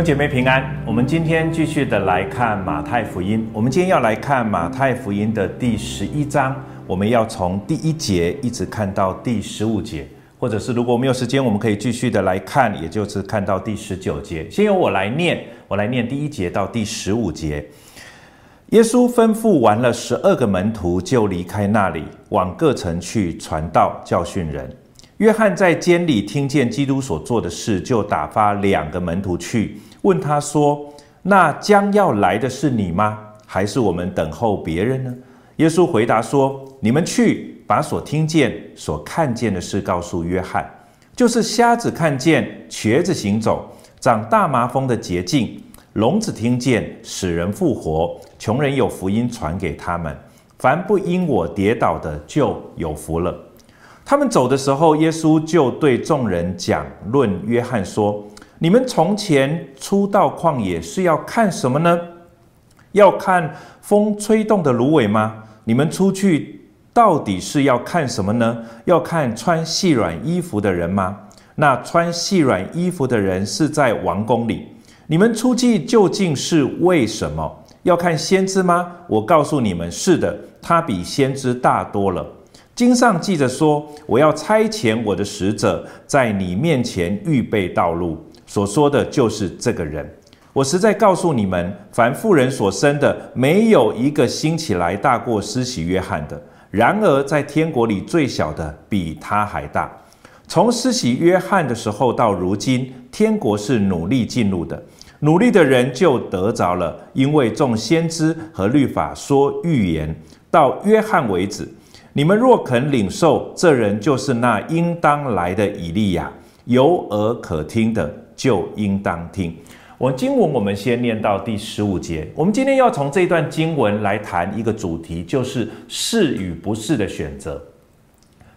兄姐妹平安，我们今天继续的来看马太福音。我们今天要来看马太福音的第十一章，我们要从第一节一直看到第十五节，或者是如果没有时间，我们可以继续的来看，也就是看到第十九节。先由我来念，我来念第一节到第十五节。耶稣吩咐完了十二个门徒，就离开那里，往各城去传道、教训人。约翰在监里听见基督所做的事，就打发两个门徒去问他说：“那将要来的是你吗？还是我们等候别人呢？”耶稣回答说：“你们去把所听见、所看见的事告诉约翰，就是瞎子看见、瘸子行走、长大麻风的洁净、聋子听见、使人复活、穷人有福音传给他们。凡不因我跌倒的，就有福了。”他们走的时候，耶稣就对众人讲论约翰说：“你们从前出到旷野是要看什么呢？要看风吹动的芦苇吗？你们出去到底是要看什么呢？要看穿细软衣服的人吗？那穿细软衣服的人是在王宫里。你们出去究竟是为什么？要看先知吗？我告诉你们，是的，他比先知大多了。”经上记着说：“我要差遣我的使者在你面前预备道路。”所说的就是这个人。我实在告诉你们，凡妇人所生的，没有一个兴起来大过施洗约翰的。然而，在天国里最小的比他还大。从施洗约翰的时候到如今，天国是努力进入的，努力的人就得着了。因为众先知和律法说预言，到约翰为止。你们若肯领受，这人就是那应当来的以利亚。有耳可听的，就应当听。我经文我们先念到第十五节。我们今天要从这段经文来谈一个主题，就是是与不是的选择。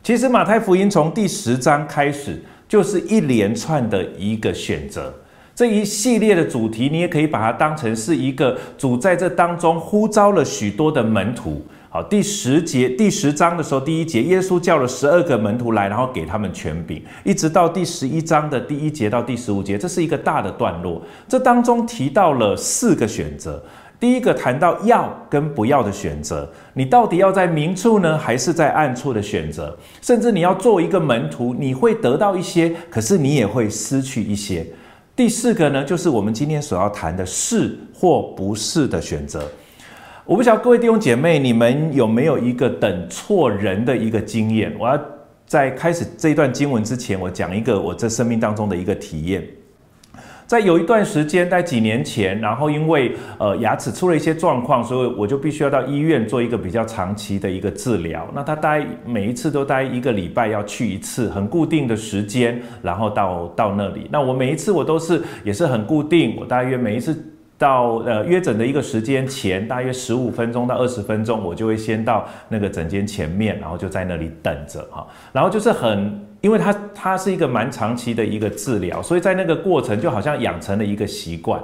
其实马太福音从第十章开始，就是一连串的一个选择。这一系列的主题，你也可以把它当成是一个主在这当中呼召了许多的门徒。好，第十节第十章的时候，第一节，耶稣叫了十二个门徒来，然后给他们权柄，一直到第十一章的第一节到第十五节，这是一个大的段落。这当中提到了四个选择。第一个谈到要跟不要的选择，你到底要在明处呢，还是在暗处的选择？甚至你要做一个门徒，你会得到一些，可是你也会失去一些。第四个呢，就是我们今天所要谈的是或不是的选择。我不晓得各位弟兄姐妹，你们有没有一个等错人的一个经验？我要在开始这一段经文之前，我讲一个我这生命当中的一个体验。在有一段时间，在几年前，然后因为呃牙齿出了一些状况，所以我就必须要到医院做一个比较长期的一个治疗。那他待每一次都待一个礼拜要去一次，很固定的时间，然后到到那里。那我每一次我都是也是很固定，我大约每一次。到呃约诊的一个时间前，大约十五分钟到二十分钟，我就会先到那个诊间前面，然后就在那里等着哈。然后就是很，因为它它是一个蛮长期的一个治疗，所以在那个过程就好像养成了一个习惯。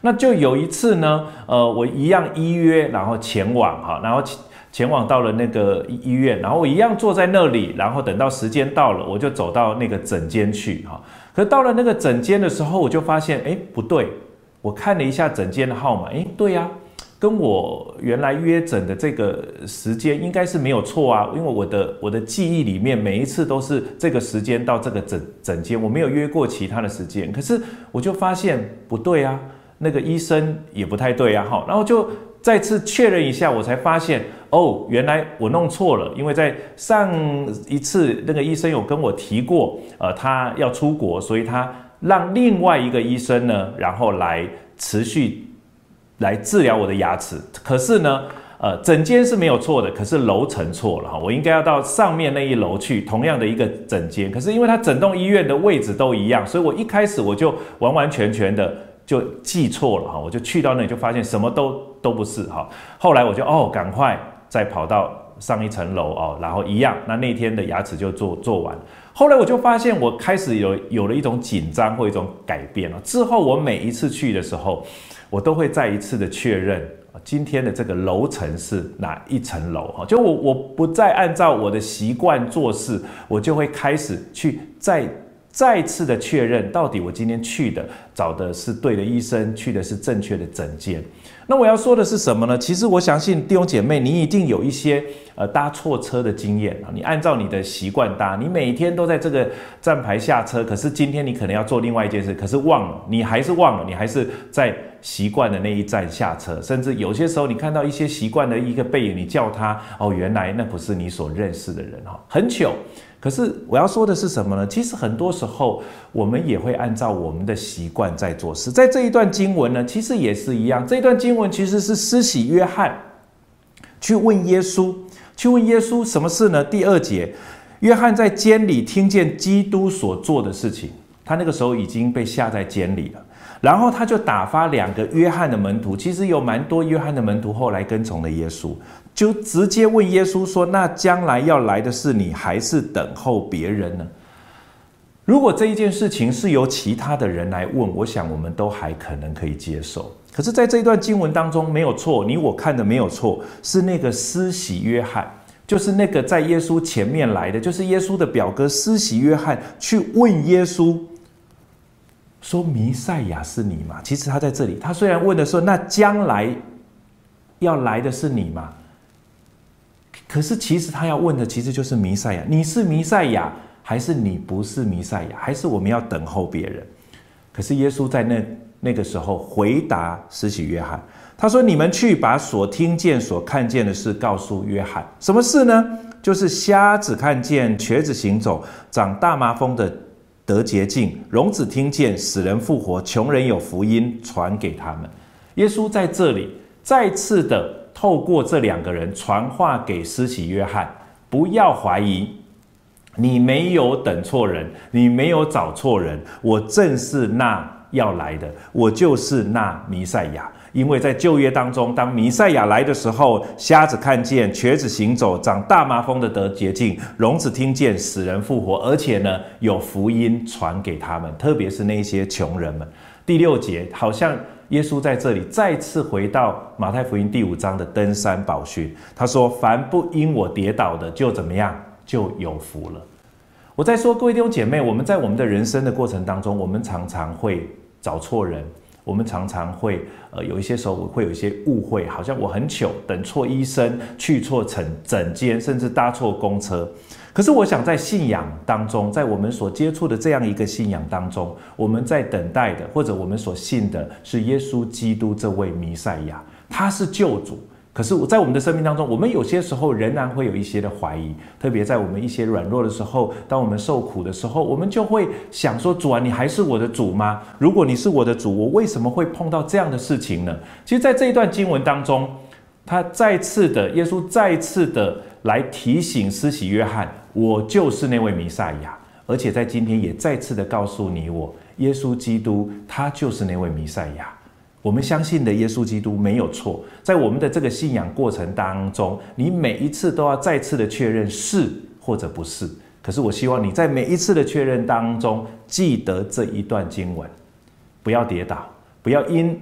那就有一次呢，呃，我一样依约，然后前往哈，然后前往到了那个医院，然后我一样坐在那里，然后等到时间到了，我就走到那个诊间去哈。可到了那个诊间的时候，我就发现，哎，不对。我看了一下诊间的号码，诶，对呀，跟我原来约诊的这个时间应该是没有错啊，因为我的我的记忆里面每一次都是这个时间到这个诊诊间，我没有约过其他的时间。可是我就发现不对啊，那个医生也不太对啊，好，然后就再次确认一下，我才发现哦，原来我弄错了，因为在上一次那个医生有跟我提过，呃，他要出国，所以他。让另外一个医生呢，然后来持续来治疗我的牙齿。可是呢，呃，诊间是没有错的，可是楼层错了哈。我应该要到上面那一楼去，同样的一个诊间。可是因为它整栋医院的位置都一样，所以我一开始我就完完全全的就记错了哈。我就去到那里就发现什么都都不是哈。后来我就哦，赶快再跑到上一层楼哦，然后一样，那那天的牙齿就做做完。后来我就发现，我开始有有了一种紧张或一种改变了。之后我每一次去的时候，我都会再一次的确认今天的这个楼层是哪一层楼哈。就我我不再按照我的习惯做事，我就会开始去再再次的确认，到底我今天去的找的是对的医生，去的是正确的诊间。那我要说的是什么呢？其实我相信弟兄姐妹，你一定有一些呃搭错车的经验啊。你按照你的习惯搭，你每天都在这个站牌下车，可是今天你可能要做另外一件事，可是忘了，你还是忘了，你还是在习惯的那一站下车。甚至有些时候，你看到一些习惯的一个背影，你叫他哦，原来那不是你所认识的人哈，很糗。可是我要说的是什么呢？其实很多时候我们也会按照我们的习惯在做事。在这一段经文呢，其实也是一样。这一段经文其实是施洗约翰去问耶稣，去问耶稣什么事呢？第二节，约翰在监里听见基督所做的事情，他那个时候已经被下在监里了。然后他就打发两个约翰的门徒，其实有蛮多约翰的门徒后来跟从了耶稣。就直接问耶稣说：“那将来要来的是你，还是等候别人呢？”如果这一件事情是由其他的人来问，我想我们都还可能可以接受。可是，在这一段经文当中，没有错，你我看的没有错，是那个施洗约翰，就是那个在耶稣前面来的，就是耶稣的表哥施洗约翰，去问耶稣说：“弥赛亚是你吗？”其实他在这里，他虽然问的说：“那将来要来的是你吗？”可是，其实他要问的其实就是弥赛亚，你是弥赛亚，还是你不是弥赛亚，还是我们要等候别人？可是耶稣在那那个时候回答施洗约翰，他说：“你们去把所听见、所看见的事告诉约翰。什么事呢？就是瞎子看见，瘸子行走，长大麻风的得洁净，聋子听见，死人复活，穷人有福音传给他们。”耶稣在这里再次的。透过这两个人传话给施洗约翰，不要怀疑，你没有等错人，你没有找错人，我正是那要来的，我就是那弥赛亚。因为在旧约当中，当弥赛亚来的时候，瞎子看见，瘸子行走，长大麻风的得洁净，聋子听见，死人复活，而且呢，有福音传给他们，特别是那些穷人们。第六节好像。耶稣在这里再次回到马太福音第五章的登山宝训，他说：“凡不因我跌倒的，就怎么样，就有福了。”我在说，各位弟兄姐妹，我们在我们的人生的过程当中，我们常常会找错人，我们常常会呃有一些时候我会有一些误会，好像我很糗，等错医生，去错诊诊间，甚至搭错公车。可是，我想在信仰当中，在我们所接触的这样一个信仰当中，我们在等待的，或者我们所信的是耶稣基督这位弥赛亚，他是救主。可是我，在我们的生命当中，我们有些时候仍然会有一些的怀疑，特别在我们一些软弱的时候，当我们受苦的时候，我们就会想说：主啊，你还是我的主吗？如果你是我的主，我为什么会碰到这样的事情呢？其实，在这一段经文当中，他再次的，耶稣再次的来提醒施洗约翰。我就是那位弥赛亚，而且在今天也再次的告诉你，我耶稣基督，他就是那位弥赛亚。我们相信的耶稣基督没有错，在我们的这个信仰过程当中，你每一次都要再次的确认是或者不是。可是我希望你在每一次的确认当中，记得这一段经文，不要跌倒，不要因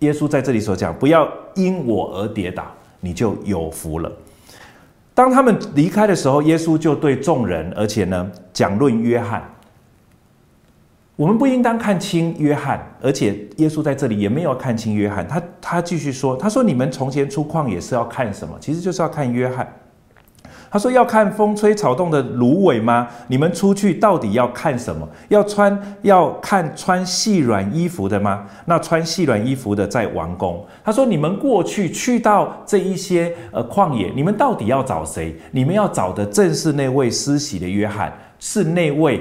耶稣在这里所讲，不要因我而跌倒，你就有福了。当他们离开的时候，耶稣就对众人，而且呢，讲论约翰。我们不应当看轻约翰，而且耶稣在这里也没有看轻约翰。他他继续说：“他说你们从前出旷野是要看什么？其实就是要看约翰。”他说：“要看风吹草动的芦苇吗？你们出去到底要看什么？要穿要看穿细软衣服的吗？那穿细软衣服的在王宫。”他说：“你们过去去到这一些呃旷野，你们到底要找谁？你们要找的正是那位施洗的约翰，是那位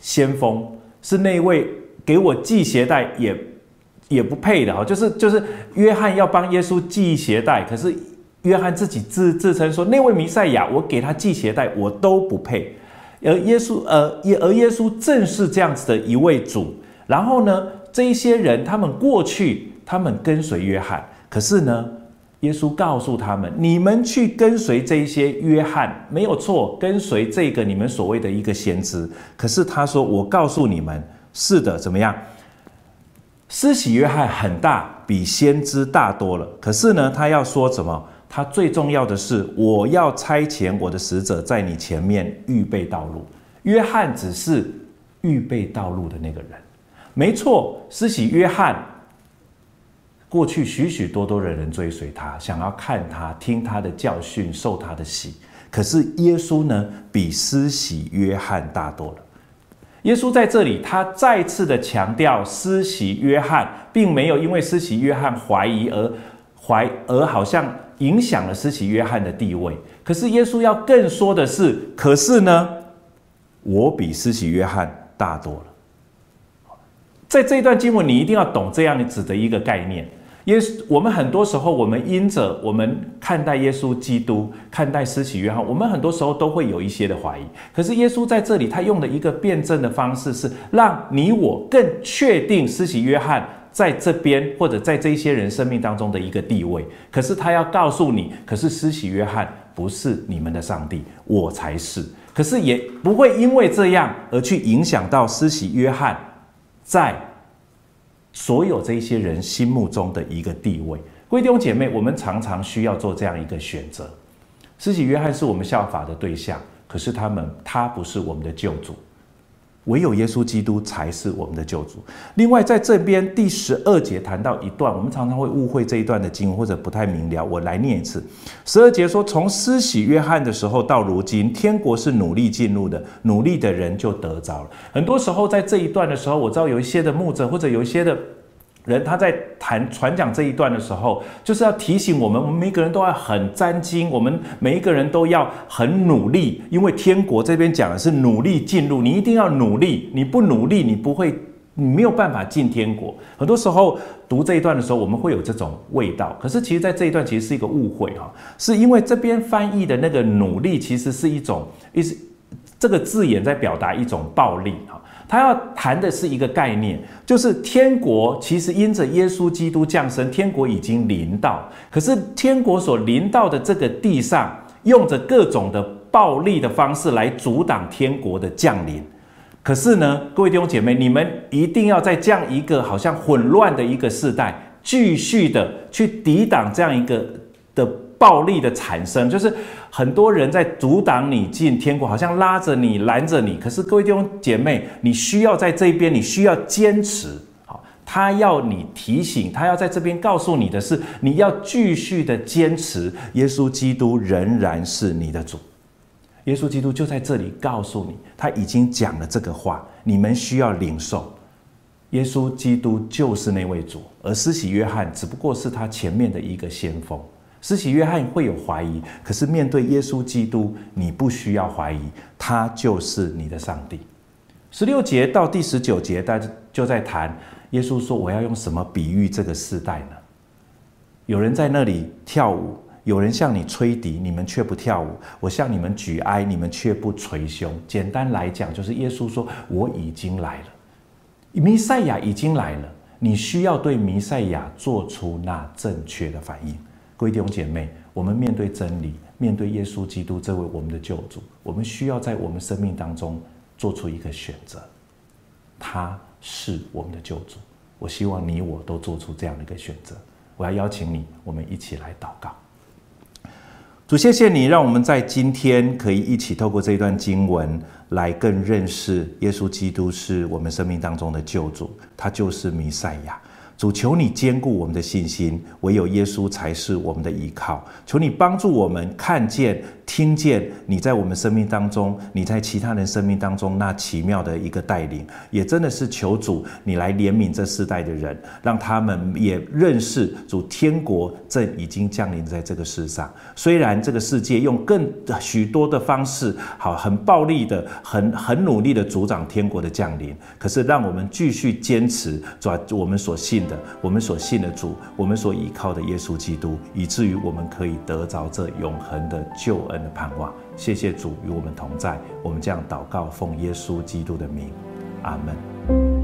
先锋，是那位给我系鞋带也也不配的哈！就是就是约翰要帮耶稣系鞋带，可是。”约翰自己自自称说：“那位弥赛亚，我给他系鞋带，我都不配。”而耶稣，呃，耶而耶稣正是这样子的一位主。然后呢，这一些人，他们过去，他们跟随约翰，可是呢，耶稣告诉他们：“你们去跟随这些约翰，没有错，跟随这个你们所谓的一个先知。可是他说，我告诉你们，是的，怎么样？施洗约翰很大，比先知大多了。可是呢，他要说什么？”他最重要的是，我要差遣我的使者在你前面预备道路。约翰只是预备道路的那个人。没错，施洗约翰过去许许多多的人追随他，想要看他、听他的教训、受他的洗。可是耶稣呢，比施洗约翰大多了。耶稣在这里，他再次的强调，施洗约翰并没有因为施洗约翰怀疑而怀而好像影响了施洗约翰的地位。可是耶稣要更说的是，可是呢，我比施洗约翰大多了。在这一段经文，你一定要懂这样子的一个概念。耶稣，我们很多时候，我们因着我们看待耶稣基督，看待施洗约翰，我们很多时候都会有一些的怀疑。可是耶稣在这里，他用的一个辩证的方式，是让你我更确定施洗约翰在这边或者在这一些人生命当中的一个地位。可是他要告诉你，可是施洗约翰不是你们的上帝，我才是。可是也不会因为这样而去影响到施洗约翰在。所有这些人心目中的一个地位，各位弟兄姐妹，我们常常需要做这样一个选择。施洗约翰是我们效法的对象，可是他们他不是我们的救主。唯有耶稣基督才是我们的救主。另外，在这边第十二节谈到一段，我们常常会误会这一段的经，或者不太明了。我来念一次：十二节说，从施洗约翰的时候到如今，天国是努力进入的，努力的人就得着了。很多时候，在这一段的时候，我知道有一些的牧者或者有一些的。人他在谈传讲这一段的时候，就是要提醒我们，我们每个人都要很沾巾，我们每一个人都要很努力，因为天国这边讲的是努力进入，你一定要努力，你不努力，你不会，你没有办法进天国。很多时候读这一段的时候，我们会有这种味道，可是其实在这一段其实是一个误会哈，是因为这边翻译的那个努力其实是一种意思，这个字眼在表达一种暴力哈。他要谈的是一个概念，就是天国其实因着耶稣基督降生，天国已经临到。可是天国所临到的这个地上，用着各种的暴力的方式来阻挡天国的降临。可是呢，各位弟兄姐妹，你们一定要在这样一个好像混乱的一个时代，继续的去抵挡这样一个的。暴力的产生，就是很多人在阻挡你进天国，好像拉着你、拦着你。可是各位弟兄姐妹，你需要在这边，你需要坚持。好，他要你提醒，他要在这边告诉你的是，你要继续的坚持。耶稣基督仍然是你的主。耶稣基督就在这里告诉你，他已经讲了这个话，你们需要领受。耶稣基督就是那位主，而施洗约翰只不过是他前面的一个先锋。施洗约翰会有怀疑，可是面对耶稣基督，你不需要怀疑，他就是你的上帝。十六节到第十九节，大家就在谈耶稣说：“我要用什么比喻这个世代呢？”有人在那里跳舞，有人向你吹笛，你们却不跳舞；我向你们举哀，你们却不捶胸。简单来讲，就是耶稣说：“我已经来了，弥赛亚已经来了，你需要对弥赛亚做出那正确的反应。”各位弟兄姐妹，我们面对真理，面对耶稣基督这位我们的救主，我们需要在我们生命当中做出一个选择。他是我们的救主，我希望你我都做出这样的一个选择。我要邀请你，我们一起来祷告。主，谢谢你，让我们在今天可以一起透过这一段经文，来更认识耶稣基督是我们生命当中的救主，他就是弥赛亚。主，求你坚固我们的信心，唯有耶稣才是我们的依靠。求你帮助我们看见。听见你在我们生命当中，你在其他人生命当中那奇妙的一个带领，也真的是求主你来怜悯这世代的人，让他们也认识主天国正已经降临在这个世上。虽然这个世界用更许多的方式，好很暴力的、很很努力的阻挡天国的降临，可是让我们继续坚持主我们所信我们所信的主，我们所依靠的耶稣基督，以至于我们可以得着这永恒的救恩。的盼望，谢谢主与我们同在。我们这样祷告，奉耶稣基督的名，阿门。